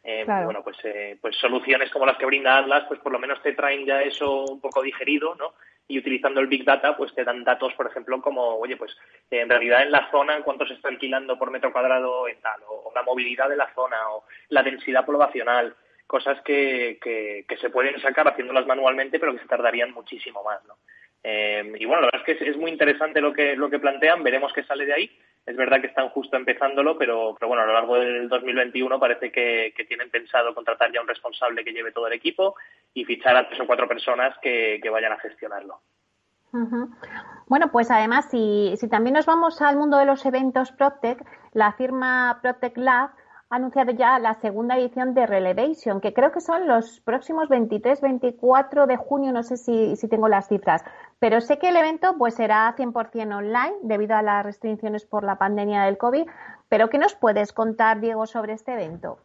Eh, bueno, pues, eh, pues soluciones como las que brinda Atlas, pues por lo menos te traen ya eso un poco digerido, ¿no? Y utilizando el Big Data, pues te dan datos, por ejemplo, como, oye, pues en realidad en la zona cuánto se está alquilando por metro cuadrado en tal, o, la movilidad de la zona, o la densidad poblacional, cosas que, que, se pueden sacar haciéndolas manualmente, pero que se tardarían muchísimo más, ¿no? Eh, y bueno, la verdad es que es, muy interesante lo que, lo que plantean, veremos qué sale de ahí. Es verdad que están justo empezándolo, pero, pero bueno, a lo largo del 2021 parece que, tienen pensado contratar ya un responsable que lleve todo el equipo y fichar a tres o cuatro personas que, vayan a gestionarlo. Bueno, pues además, si, también nos vamos al mundo de los eventos Protec, la firma Protec Lab anunciado ya la segunda edición de Relevation, que creo que son los próximos 23, 24 de junio, no sé si, si tengo las cifras, pero sé que el evento pues será 100% online debido a las restricciones por la pandemia del COVID. Pero ¿qué nos puedes contar, Diego, sobre este evento?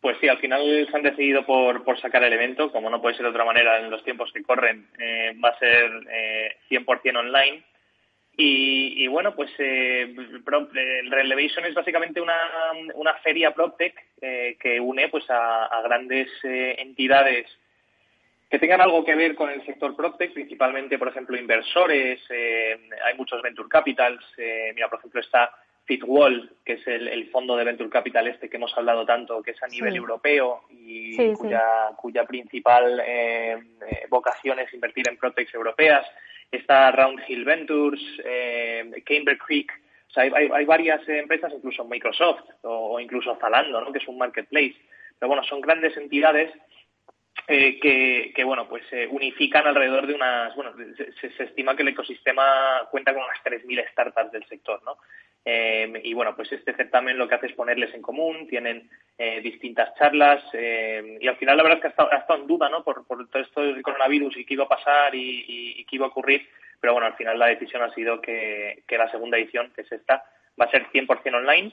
Pues sí, al final se han decidido por, sacar el evento, como no puede ser de otra manera en los tiempos que corren, eh, va a ser eh, 100% online. Y, bueno, pues eh, el Relevation es básicamente una, una feria PropTech eh, que une pues a, a grandes eh, entidades que tengan algo que ver con el sector PropTech, principalmente, por ejemplo, inversores, eh, hay muchos Venture Capitals, eh, mira, por ejemplo, está Fitwall, que es el, fondo de Venture Capital este que hemos hablado tanto, que es a nivel europeo y cuya, cuya, principal vocación es invertir en PropTechs europeas. Está Roundhill Ventures, Camber Creek, o sea, hay, hay, varias empresas, incluso Microsoft o, incluso Zalando, ¿no? que es un marketplace. Pero bueno, son grandes entidades eh, que, bueno, pues se unifican alrededor de unas, bueno, se, estima que el ecosistema cuenta con unas 3.000 startups del sector, ¿no? Eh, y bueno, pues este certamen lo que hace es ponerles en común, tienen eh, distintas charlas y al final la verdad es que ha estado, en duda, ¿no? Por, por, todo esto del coronavirus y qué iba a pasar y, qué iba a ocurrir, pero bueno, al final la decisión ha sido que, que la segunda edición, que es esta, va a ser 100% online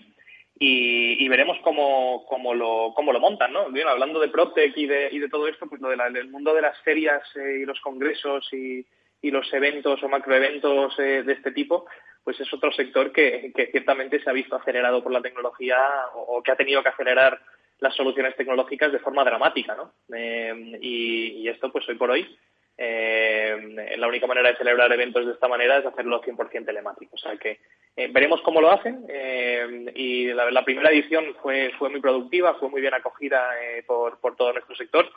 y, veremos cómo, cómo, lo, cómo lo montan, ¿no? Bien, hablando de PropTech y de, y de todo esto, pues lo del mundo de las ferias eh, y los congresos y, y, los eventos o macroeventos eh, de este tipo, pues es otro sector que, que, ciertamente se ha visto acelerado por la tecnología o, que ha tenido que acelerar las soluciones tecnológicas de forma dramática, ¿no? Eh, y, esto, pues hoy por hoy, eh, la única manera de celebrar eventos de esta manera es hacerlo 100% telemático. O sea que eh, veremos cómo lo hacen y la, primera edición fue, fue muy productiva, fue muy bien acogida por, por todo nuestro sector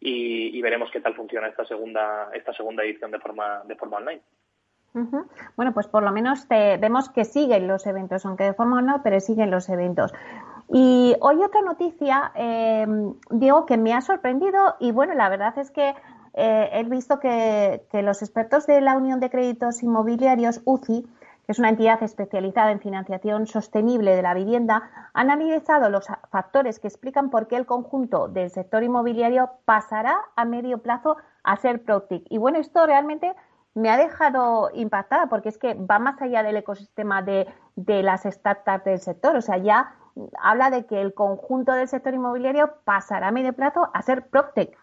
y, veremos qué tal funciona esta segunda, esta segunda edición de forma, de forma online. Bueno, pues por lo menos te, vemos que siguen los eventos, aunque de forma online, pero siguen los eventos. Y hoy otra noticia, eh, Diego, que me ha sorprendido y bueno, la verdad es que eh, he visto que, los expertos de la Unión de Créditos Inmobiliarios, UCI, que es una entidad especializada en financiación sostenible de la vivienda, han analizado los factores que explican por qué el conjunto del sector inmobiliario pasará a medio plazo a ser PropTic. Y bueno, esto realmente me ha dejado impactada porque es que va más allá del ecosistema de, de las startups del sector. O sea, ya habla de que el conjunto del sector inmobiliario pasará a medio plazo a ser PropTech.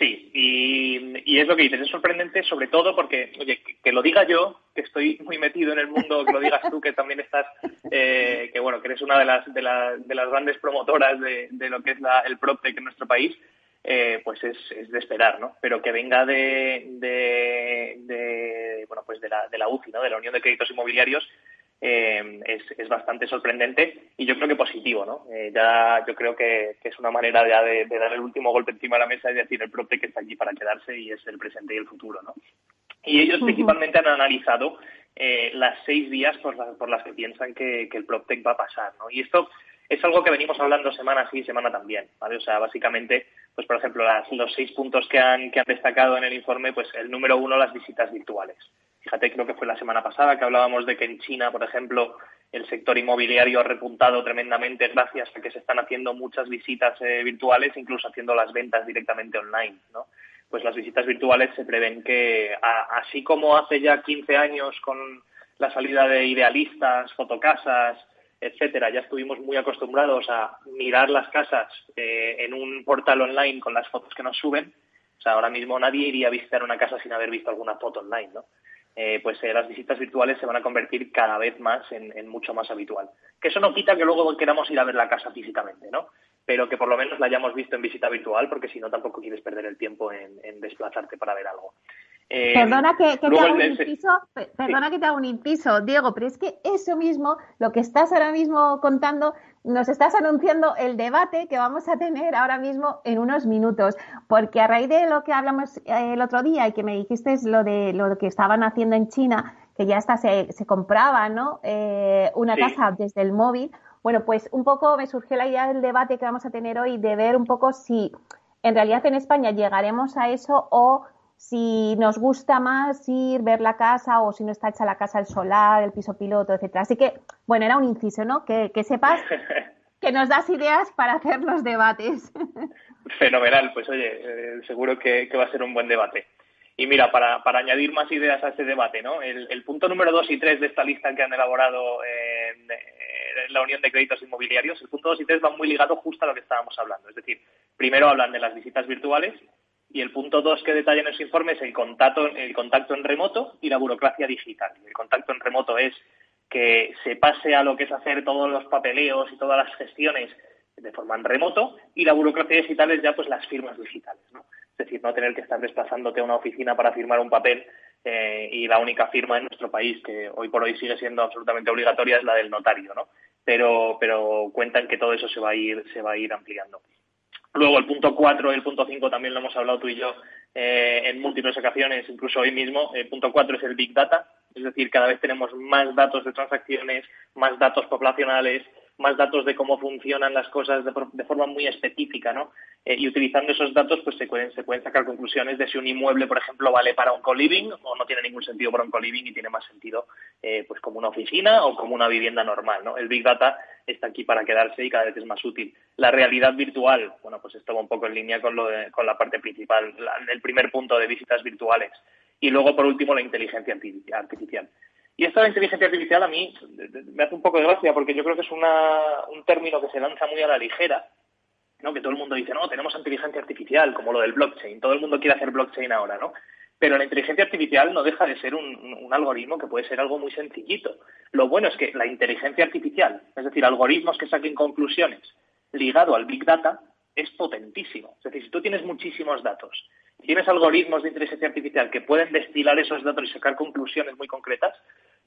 Sí, y, es lo que dices, es sorprendente sobre todo porque, oye, que, lo diga yo, que estoy muy metido en el mundo, que lo digas tú, que también estás, eh, que bueno, que eres una de las, de, de las grandes promotoras de, lo que es el PropTech en nuestro país, eh, pues es, de esperar, ¿no? Pero que venga de, de, bueno, pues de la, de la UCI, ¿no? De la Unión de Créditos Inmobiliarios, eh, es, bastante sorprendente y yo creo que positivo, ¿no? Eh, ya yo creo que, es una manera de, dar el último golpe encima de la mesa y decir el PropTech está aquí para quedarse y es el presente y el futuro, ¿no? Y ellos principalmente han analizado eh, las seis vías por, por las que piensan que, el PropTech va a pasar, ¿no? Y esto es algo que venimos hablando semana sí y semana también, ¿vale? O sea, básicamente, pues por ejemplo, los seis puntos que han, que han destacado en el informe, pues el número uno, las visitas virtuales. Fíjate, creo que fue la semana pasada que hablábamos de que en China, por ejemplo, el sector inmobiliario ha repuntado tremendamente gracias a que se están haciendo muchas visitas eh, virtuales, incluso haciendo las ventas directamente online. Pues las visitas virtuales se prevén que, así como hace ya 15 años con la salida de idealistas, fotocasas, etcétera, ya estuvimos muy acostumbrados a mirar las casas eh, en un portal online con las fotos que nos suben. O sea, ahora mismo nadie iría a visitar una casa sin haber visto alguna foto online, ¿no? Eh, pues eh, las visitas virtuales se van a convertir cada vez más en, mucho más habitual. Que eso no quita que luego queramos ir a ver la casa físicamente, ¿no? Pero que por lo menos la hayamos visto en visita virtual, porque si no tampoco quieres perder el tiempo en, desplazarte para ver algo. Eh, perdona que, te haga un inciso, perdona que te haga un inciso, Diego, pero es que eso mismo, lo que estás ahora mismo contando, nos estás anunciando el debate que vamos a tener ahora mismo en unos minutos, porque a raíz de lo que hablamos eh, el otro día y que me dijiste lo de lo que estaban haciendo en China, que ya hasta se, se compraba, ¿no? Eh, una casa desde el móvil. Bueno, pues un poco me surgió la idea del debate que vamos a tener hoy de ver un poco si en realidad en España llegaremos a eso o si nos gusta más ir, ver la casa o si no está hecha la casa, el solar, el piso piloto, etcétera. Así que, bueno, era un inciso, ¿no? Que, sepas que nos das ideas para hacer los debates. Fenomenal, pues oye, eh, seguro que, va a ser un buen debate. Y mira, para, añadir más ideas a este debate, ¿no? El, punto número dos y tres de esta lista que han elaborado eh, la Unión de Créditos Inmobiliarios, el punto dos y tres van muy ligados justo a lo que estábamos hablando. Es decir, primero hablan de las visitas virtuales y el punto dos que detalla en ese informe es el contacto, el contacto en remoto y la burocracia digital. El contacto en remoto es que se pase a lo que es hacer todos los papeleos y todas las gestiones de forma en remoto y la burocracia digital es ya pues las firmas digitales, ¿no? Es decir, no tener que estar desplazándote a una oficina para firmar un papel eh, y la única firma en nuestro país que hoy por hoy sigue siendo absolutamente obligatoria es la del notario, ¿no? Pero, pero cuentan que todo eso se va a ir, se va a ir ampliando. Luego el punto 4 y el punto 5 también lo hemos hablado tú y yo eh, en múltiples ocasiones, incluso hoy mismo. El punto 4 es el Big Data, es decir, cada vez tenemos más datos de transacciones, más datos poblacionales, más datos de cómo funcionan las cosas de, forma muy específica, ¿no? Eh, y utilizando esos datos, pues se pueden, se pueden sacar conclusiones de si un inmueble, por ejemplo, vale para un co-living o no tiene ningún sentido para un co-living y tiene más sentido, eh, pues como una oficina o como una vivienda normal, ¿no? El Big Data está aquí para quedarse y cada vez es más útil. La realidad virtual, bueno, pues esto va un poco en línea con, lo con la parte principal, el primer punto de visitas virtuales. Y luego, por último, la inteligencia artificial. Y esta de inteligencia artificial a mí me hace un poco de gracia porque yo creo que es un término que se lanza muy a la ligera, ¿no? que todo el mundo dice, no, tenemos inteligencia artificial, como lo del blockchain, todo el mundo quiere hacer blockchain ahora, ¿no? Pero la inteligencia artificial no deja de ser un, algoritmo que puede ser algo muy sencillito. Lo bueno es que la inteligencia artificial, es decir, algoritmos que saquen conclusiones ligado al Big Data es potentísimo. Es decir, si tú tienes muchísimos datos, tienes algoritmos de inteligencia artificial que pueden destilar esos datos y sacar conclusiones muy concretas,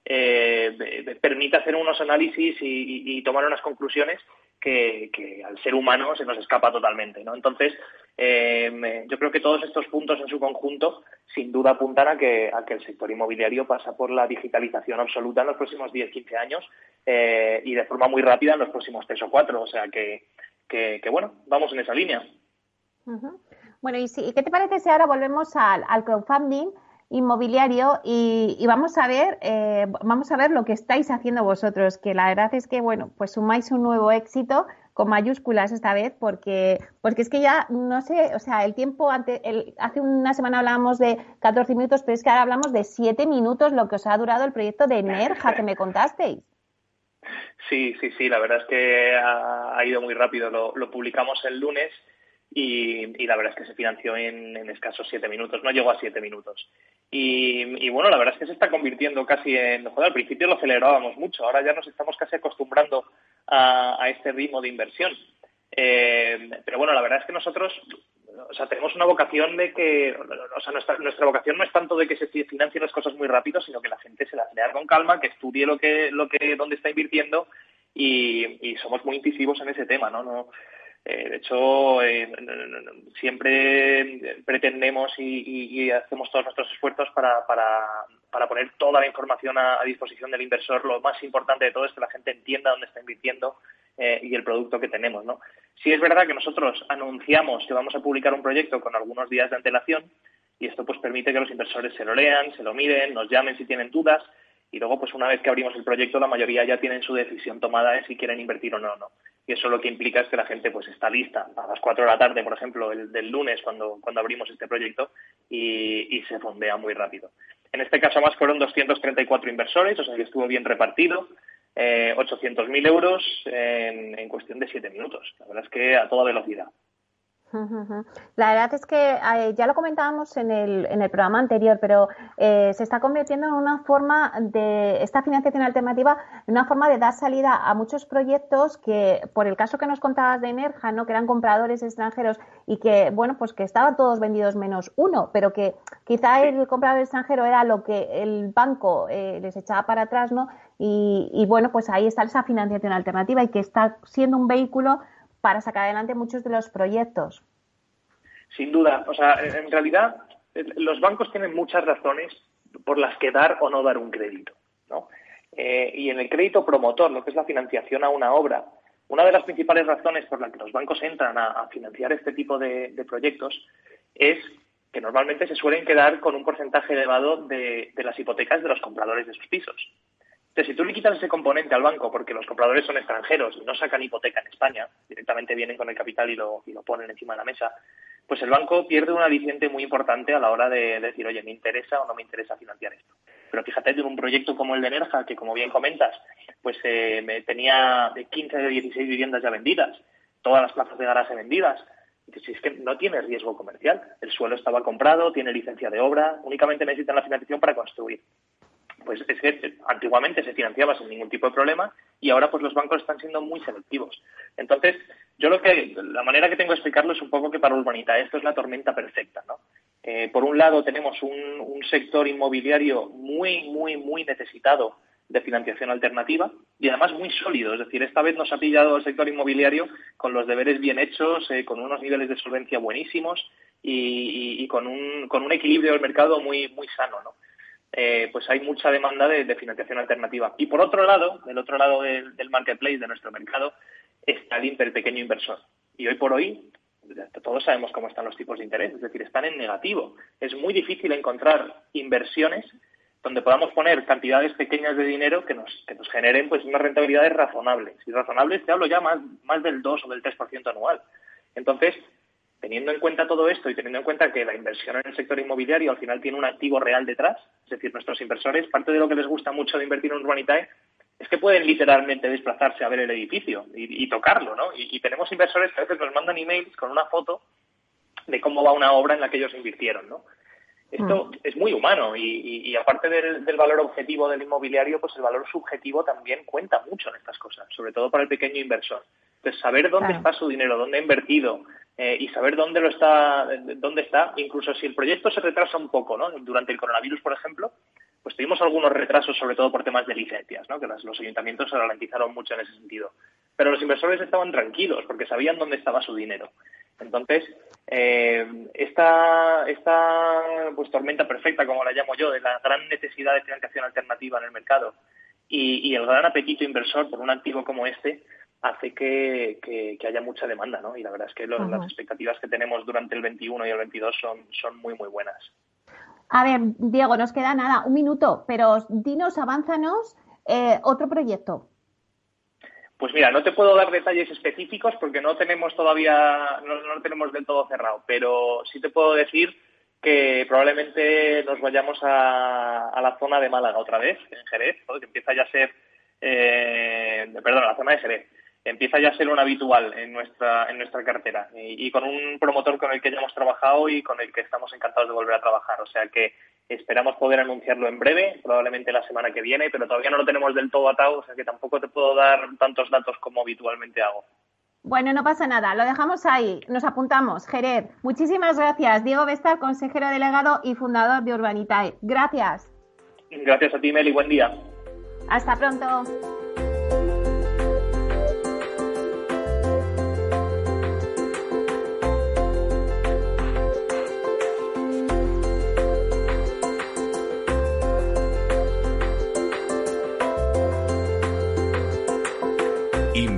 eh, permite hacer unos análisis y, tomar unas conclusiones que, al ser humano se nos escapa totalmente. ¿no? Entonces, eh, yo creo que todos estos puntos en su conjunto sin duda apuntan a que, a que el sector inmobiliario pasa por la digitalización absoluta en los próximos 10-15 años eh, y de forma muy rápida en los próximos 3 o 4. O sea que, que, bueno, vamos en esa línea. Bueno, ¿y, si, qué te parece si ahora volvemos al, al crowdfunding? Inmobiliario y, vamos a ver eh, vamos a ver lo que estáis haciendo vosotros que la verdad es que bueno pues sumáis un nuevo éxito con mayúsculas esta vez porque porque es que ya no sé o sea el tiempo el, hace una semana hablábamos de 14 minutos pero es que ahora hablamos de 7 minutos lo que os ha durado el proyecto de Nerja que me contasteis. Sí sí sí la verdad es que ha, ido muy rápido lo publicamos el lunes y, la verdad es que se financió en, escasos siete minutos, no llegó a siete minutos. Y, bueno, la verdad es que se está convirtiendo casi en, joder, al principio lo celebrábamos mucho, ahora ya nos estamos casi acostumbrando a, este ritmo de inversión. Eh, pero bueno, la verdad es que nosotros, o sea, tenemos una vocación de que, o sea, nuestra, nuestra vocación no es tanto de que se financien las cosas muy rápido, sino que la gente se las lea con calma, que estudie lo que, lo que, dónde está invirtiendo y, y somos muy incisivos en ese tema, ¿no? no eh, de hecho, eh, siempre pretendemos y, hacemos todos nuestros esfuerzos para, poner toda la información a, disposición del inversor. Lo más importante de todo es que la gente entienda dónde está invirtiendo eh, y el producto que tenemos. ¿no? Sí es verdad que nosotros anunciamos que vamos a publicar un proyecto con algunos días de antelación y esto pues permite que los inversores se lo lean, se lo miren, nos llamen si tienen dudas y luego pues una vez que abrimos el proyecto la mayoría ya tienen su decisión tomada de si quieren invertir o no. no y eso lo que implica es que la gente pues está lista a las 4 de la tarde, por ejemplo, el, del lunes cuando, cuando abrimos este proyecto y, se fondea muy rápido. En este caso más fueron 234 inversores, o sea que estuvo bien repartido, eh, 800.000 euros en, en cuestión de 7 minutos. La verdad es que a toda velocidad. La verdad es que eh, ya lo comentábamos en el, en el programa anterior, pero eh, se está convirtiendo en una forma de esta financiación alternativa, en una forma de dar salida a muchos proyectos que, por el caso que nos contabas de Enerja, ¿no? que eran compradores extranjeros y que, bueno, pues que estaban todos vendidos menos uno, pero que quizá el comprador extranjero era lo que el banco eh, les echaba para atrás, ¿no? Y, y bueno, pues ahí está esa financiación alternativa y que está siendo un vehículo para sacar adelante muchos de los proyectos. Sin duda, o sea, en realidad los bancos tienen muchas razones por las que dar o no dar un crédito, ¿no? Eh, y en el crédito promotor, lo que es la financiación a una obra, una de las principales razones por las que los bancos entran a, financiar este tipo de, proyectos es que normalmente se suelen quedar con un porcentaje elevado de, de las hipotecas de los compradores de sus pisos. Entonces, si tú le quitas ese componente al banco porque los compradores son extranjeros y no sacan hipoteca en España, directamente vienen con el capital y lo, y lo ponen encima de la mesa, pues el banco pierde un aliciente muy importante a la hora de, decir, oye, me interesa o no me interesa financiar esto. Pero fíjate, en un proyecto como el de Nerja, que como bien comentas, pues eh, me tenía de 15 de 16 viviendas ya vendidas, todas las plazas de garaje vendidas, si es que no tiene riesgo comercial. El suelo estaba comprado, tiene licencia de obra, únicamente necesitan la financiación para construir pues es que antiguamente se financiaba sin ningún tipo de problema y ahora pues los bancos están siendo muy selectivos. Entonces, yo lo que, la manera que tengo de explicarlo es un poco que para Urbanita esto es la tormenta perfecta, ¿no? Eh, por un lado tenemos un, un sector inmobiliario muy, muy, muy necesitado de financiación alternativa y además muy sólido. Es decir, esta vez nos ha pillado el sector inmobiliario con los deberes bien hechos, eh, con unos niveles de solvencia buenísimos y, y, con, un, con un equilibrio del mercado muy, muy sano. ¿no? Eh, pues hay mucha demanda de, financiación alternativa. Y por otro lado, del otro lado del, marketplace, de nuestro mercado, está el, el pequeño inversor. Y hoy por hoy, todos sabemos cómo están los tipos de interés, es decir, están en negativo. Es muy difícil encontrar inversiones donde podamos poner cantidades pequeñas de dinero que nos, que nos generen pues unas rentabilidades razonables. Y razonables te hablo ya más, más del 2 o del 3% anual. Entonces, Teniendo en cuenta todo esto y teniendo en cuenta que la inversión en el sector inmobiliario al final tiene un activo real detrás, es decir, nuestros inversores, parte de lo que les gusta mucho de invertir en Urbanitae es que pueden literalmente desplazarse a ver el edificio y, tocarlo, ¿no? Y, tenemos inversores que a veces nos mandan emails con una foto de cómo va una obra en la que ellos invirtieron, ¿no? Esto mm. es muy humano y, aparte del, valor objetivo del inmobiliario, pues el valor subjetivo también cuenta mucho en estas cosas, sobre todo para el pequeño inversor. Entonces, saber dónde está su dinero, dónde ha invertido eh, y saber dónde lo está, dónde está, incluso si el proyecto se retrasa un poco, ¿no? Durante el coronavirus, por ejemplo, pues tuvimos algunos retrasos, sobre todo por temas de licencias, ¿no? Que los ayuntamientos se ralentizaron mucho en ese sentido. Pero los inversores estaban tranquilos porque sabían dónde estaba su dinero. Entonces, eh, esta, esta pues, tormenta perfecta, como la llamo yo, de la gran necesidad de financiación alternativa en el mercado y, el gran apetito inversor por un activo como este, hace que, haya mucha demanda, ¿no? Y la verdad es que las expectativas que tenemos durante el 21 y el 22 son, son muy, muy buenas. A ver, Diego, nos queda nada, un minuto, pero dinos, avánzanos eh, otro proyecto. Pues mira, no te puedo dar detalles específicos porque no tenemos todavía, no, lo tenemos del todo cerrado, pero sí te puedo decir que probablemente nos vayamos a, la zona de Málaga otra vez, en Jerez, que empieza ya a ser, eh, perdón, la zona de Jerez, empieza ya a ser un habitual en nuestra, en nuestra cartera y, con un promotor con el que ya hemos trabajado y con el que estamos encantados de volver a trabajar. O sea que esperamos poder anunciarlo en breve, probablemente la semana que viene, pero todavía no lo tenemos del todo atado, o sea que tampoco te puedo dar tantos datos como habitualmente hago. Bueno, no pasa nada, lo dejamos ahí, nos apuntamos. Jerez, muchísimas gracias. Diego Vesta, consejero delegado y fundador de Urbanitae. Gracias. Gracias a ti, Meli, buen día. Hasta pronto.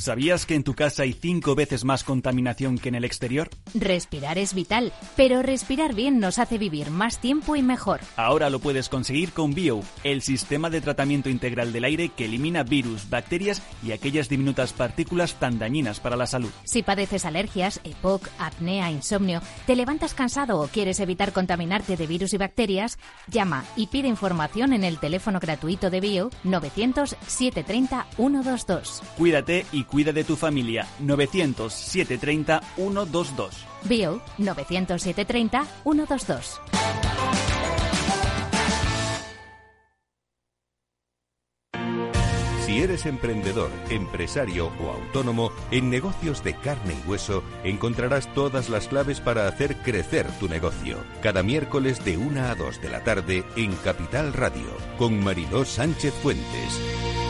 ¿Sabías que en tu casa hay cinco veces más contaminación que en el exterior? Respirar es vital, pero respirar bien nos hace vivir más tiempo y mejor. Ahora lo puedes conseguir con Bio, el sistema de tratamiento integral del aire que elimina virus, bacterias y aquellas diminutas partículas tan dañinas para la salud. Si padeces alergias, EPOC, apnea, insomnio, te levantas cansado o quieres evitar contaminarte de virus y bacterias, llama y pide información en el teléfono gratuito de Bio 900 730 122. Cuídate y cuida de tu familia. 900 730 122. Bio 900 730 122. Si eres emprendedor, empresario o autónomo, en negocios de carne y hueso encontrarás todas las claves para hacer crecer tu negocio. Cada miércoles de 1 a 2 de la tarde en Capital Radio, con Mariló Sánchez Fuentes.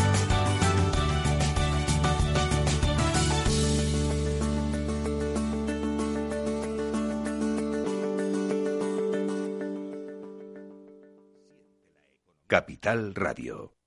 Capital Radio.